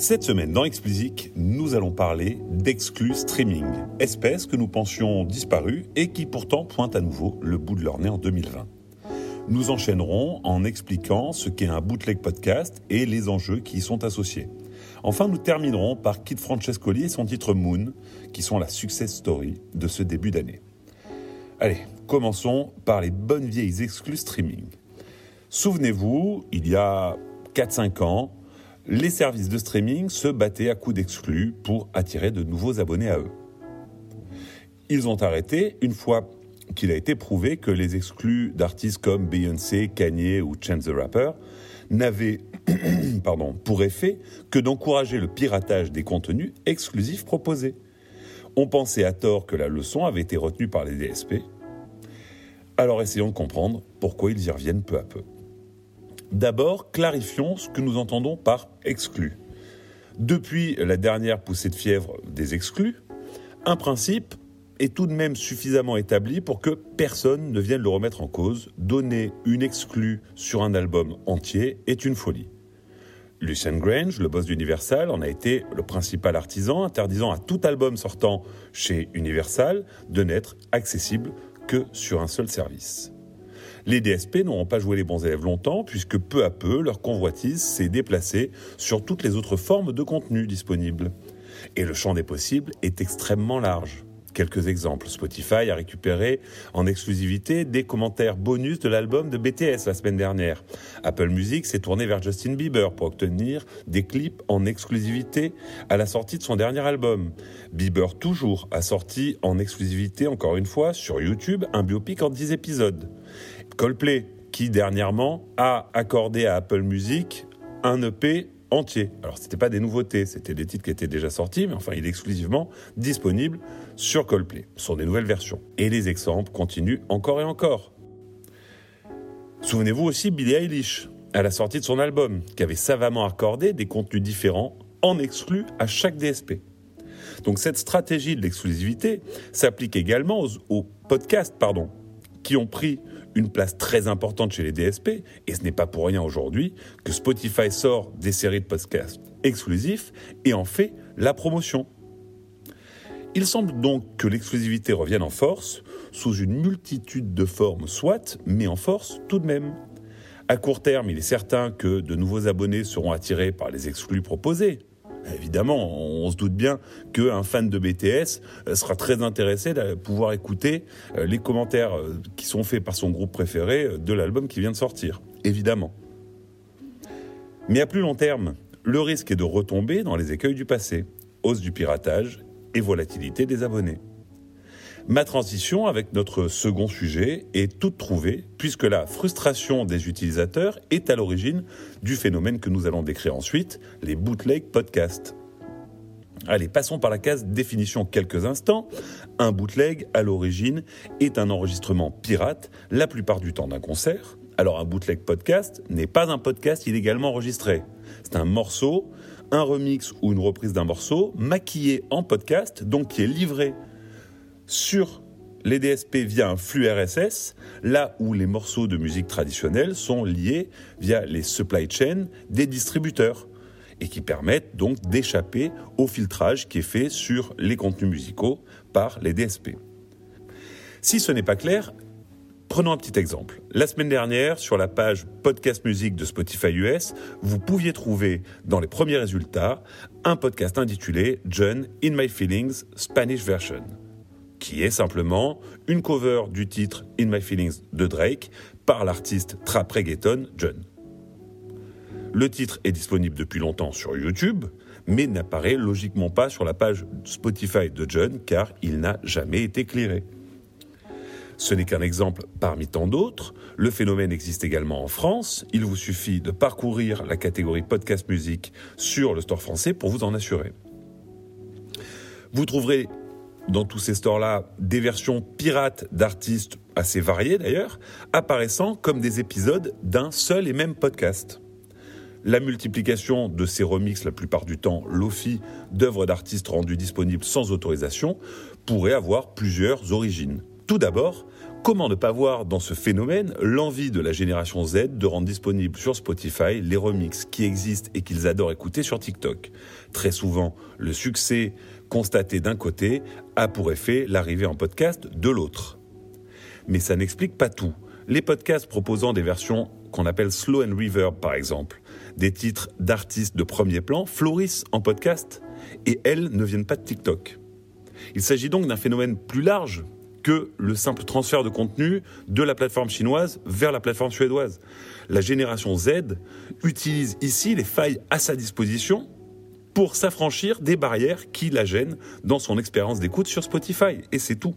Cette semaine dans Explicit, nous allons parler d'exclus streaming, espèce que nous pensions disparue et qui pourtant pointe à nouveau le bout de leur nez en 2020. Nous enchaînerons en expliquant ce qu'est un bootleg podcast et les enjeux qui y sont associés. Enfin, nous terminerons par Kit Francescoli et son titre Moon, qui sont la success story de ce début d'année. Allez, commençons par les bonnes vieilles exclus streaming. Souvenez-vous, il y a 4-5 ans, les services de streaming se battaient à coups d'exclus pour attirer de nouveaux abonnés à eux. Ils ont arrêté une fois qu'il a été prouvé que les exclus d'artistes comme Beyoncé, Kanye ou Chance the Rapper n'avaient pardon, pour effet que d'encourager le piratage des contenus exclusifs proposés. On pensait à tort que la leçon avait été retenue par les DSP. Alors essayons de comprendre pourquoi ils y reviennent peu à peu. D'abord, clarifions ce que nous entendons par exclu. Depuis la dernière poussée de fièvre des exclus, un principe est tout de même suffisamment établi pour que personne ne vienne le remettre en cause. Donner une exclue sur un album entier est une folie. Lucien Grange, le boss d'Universal, en a été le principal artisan, interdisant à tout album sortant chez Universal de n'être accessible que sur un seul service. Les DSP n'auront pas joué les bons élèves longtemps, puisque peu à peu, leur convoitise s'est déplacée sur toutes les autres formes de contenu disponibles. Et le champ des possibles est extrêmement large. Quelques exemples. Spotify a récupéré en exclusivité des commentaires bonus de l'album de BTS la semaine dernière. Apple Music s'est tourné vers Justin Bieber pour obtenir des clips en exclusivité à la sortie de son dernier album. Bieber toujours a sorti en exclusivité encore une fois sur YouTube un biopic en 10 épisodes. Coldplay qui dernièrement a accordé à Apple Music un EP entier. Alors, ce n'était pas des nouveautés, c'était des titres qui étaient déjà sortis, mais enfin, il est exclusivement disponible sur Coldplay. Ce des nouvelles versions. Et les exemples continuent encore et encore. Souvenez-vous aussi Billie Eilish, à la sortie de son album, qui avait savamment accordé des contenus différents en exclu à chaque DSP. Donc cette stratégie de l'exclusivité s'applique également aux, aux podcasts pardon, qui ont pris une place très importante chez les DSP, et ce n'est pas pour rien aujourd'hui que Spotify sort des séries de podcasts exclusifs et en fait la promotion. Il semble donc que l'exclusivité revienne en force, sous une multitude de formes soit, mais en force tout de même. À court terme, il est certain que de nouveaux abonnés seront attirés par les exclus proposés. Évidemment, on se doute bien qu'un fan de BTS euh, sera très intéressé de pouvoir écouter euh, les commentaires euh, qui sont faits par son groupe préféré de l'album qui vient de sortir. Évidemment. Mais à plus long terme, le risque est de retomber dans les écueils du passé, hausse du piratage et volatilité des abonnés. Ma transition avec notre second sujet est toute trouvée, puisque la frustration des utilisateurs est à l'origine du phénomène que nous allons décrire ensuite, les bootleg podcasts. Allez, passons par la case définition quelques instants. Un bootleg, à l'origine, est un enregistrement pirate, la plupart du temps d'un concert. Alors un bootleg podcast n'est pas un podcast illégalement enregistré. C'est un morceau, un remix ou une reprise d'un morceau maquillé en podcast, donc qui est livré sur les DSP via un flux RSS, là où les morceaux de musique traditionnelle sont liés via les supply chains des distributeurs et qui permettent donc d'échapper au filtrage qui est fait sur les contenus musicaux par les DSP. Si ce n'est pas clair, prenons un petit exemple. La semaine dernière, sur la page Podcast Musique de Spotify US, vous pouviez trouver dans les premiers résultats un podcast intitulé John in My Feelings Spanish Version qui est simplement une cover du titre In My Feelings de Drake par l'artiste trap reggaeton John. Le titre est disponible depuis longtemps sur YouTube, mais n'apparaît logiquement pas sur la page Spotify de John car il n'a jamais été clearé. Ce n'est qu'un exemple parmi tant d'autres. Le phénomène existe également en France. Il vous suffit de parcourir la catégorie podcast musique sur le store français pour vous en assurer. Vous trouverez dans tous ces stores-là des versions pirates d'artistes assez variés d'ailleurs, apparaissant comme des épisodes d'un seul et même podcast. La multiplication de ces remixes, la plupart du temps Lofi, d'œuvres d'artistes rendues disponibles sans autorisation, pourrait avoir plusieurs origines. Tout d'abord, Comment ne pas voir dans ce phénomène l'envie de la génération Z de rendre disponibles sur Spotify les remixes qui existent et qu'ils adorent écouter sur TikTok? Très souvent, le succès constaté d'un côté a pour effet l'arrivée en podcast de l'autre. Mais ça n'explique pas tout. Les podcasts proposant des versions qu'on appelle slow and reverb par exemple, des titres d'artistes de premier plan florissent en podcast et elles ne viennent pas de TikTok. Il s'agit donc d'un phénomène plus large que le simple transfert de contenu de la plateforme chinoise vers la plateforme suédoise. La génération Z utilise ici les failles à sa disposition pour s'affranchir des barrières qui la gênent dans son expérience d'écoute sur Spotify. Et c'est tout.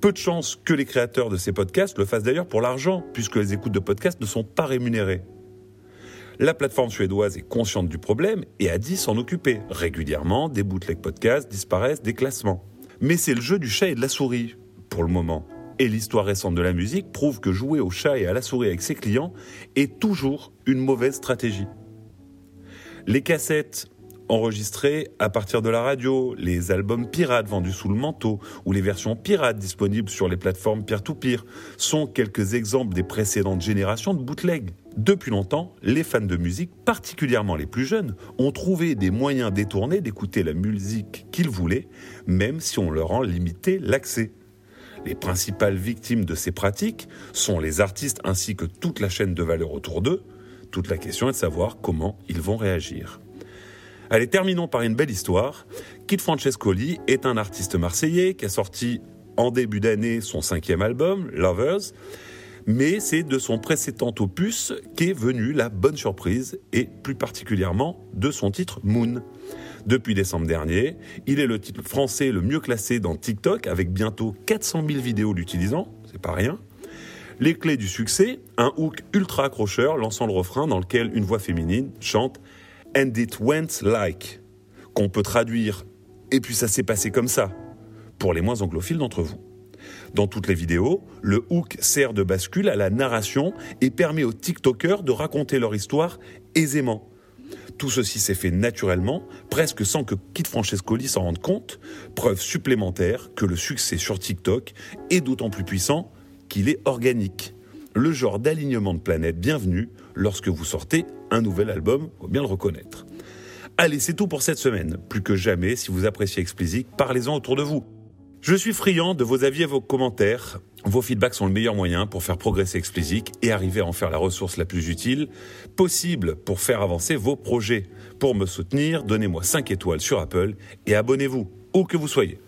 Peu de chances que les créateurs de ces podcasts le fassent d'ailleurs pour l'argent, puisque les écoutes de podcasts ne sont pas rémunérées. La plateforme suédoise est consciente du problème et a dit s'en occuper. Régulièrement, des bootleg podcasts disparaissent des classements. Mais c'est le jeu du chat et de la souris, pour le moment. Et l'histoire récente de la musique prouve que jouer au chat et à la souris avec ses clients est toujours une mauvaise stratégie. Les cassettes enregistrés à partir de la radio, les albums pirates vendus sous le manteau ou les versions pirates disponibles sur les plateformes peer-to-peer sont quelques exemples des précédentes générations de bootleg. Depuis longtemps, les fans de musique, particulièrement les plus jeunes, ont trouvé des moyens détournés d'écouter la musique qu'ils voulaient, même si on leur en limitait l'accès. Les principales victimes de ces pratiques sont les artistes ainsi que toute la chaîne de valeur autour d'eux. Toute la question est de savoir comment ils vont réagir. Allez, terminons par une belle histoire. Kid Francescoli est un artiste marseillais qui a sorti en début d'année son cinquième album, Lovers. Mais c'est de son précédent opus qu'est venue la bonne surprise, et plus particulièrement de son titre Moon. Depuis décembre dernier, il est le titre français le mieux classé dans TikTok, avec bientôt 400 000 vidéos l'utilisant, c'est pas rien. Les clés du succès, un hook ultra accrocheur lançant le refrain dans lequel une voix féminine chante And it went like, qu'on peut traduire et puis ça s'est passé comme ça, pour les moins anglophiles d'entre vous. Dans toutes les vidéos, le hook sert de bascule à la narration et permet aux TikTokers de raconter leur histoire aisément. Tout ceci s'est fait naturellement, presque sans que Kit Francescoli s'en rende compte, preuve supplémentaire que le succès sur TikTok est d'autant plus puissant qu'il est organique. Le genre d'alignement de planètes bienvenue lorsque vous sortez un nouvel album, faut bien le reconnaître. Allez, c'est tout pour cette semaine. Plus que jamais, si vous appréciez Explicit, parlez-en autour de vous. Je suis friand de vos avis et vos commentaires. Vos feedbacks sont le meilleur moyen pour faire progresser Explicit et arriver à en faire la ressource la plus utile possible pour faire avancer vos projets. Pour me soutenir, donnez-moi 5 étoiles sur Apple et abonnez-vous, où que vous soyez.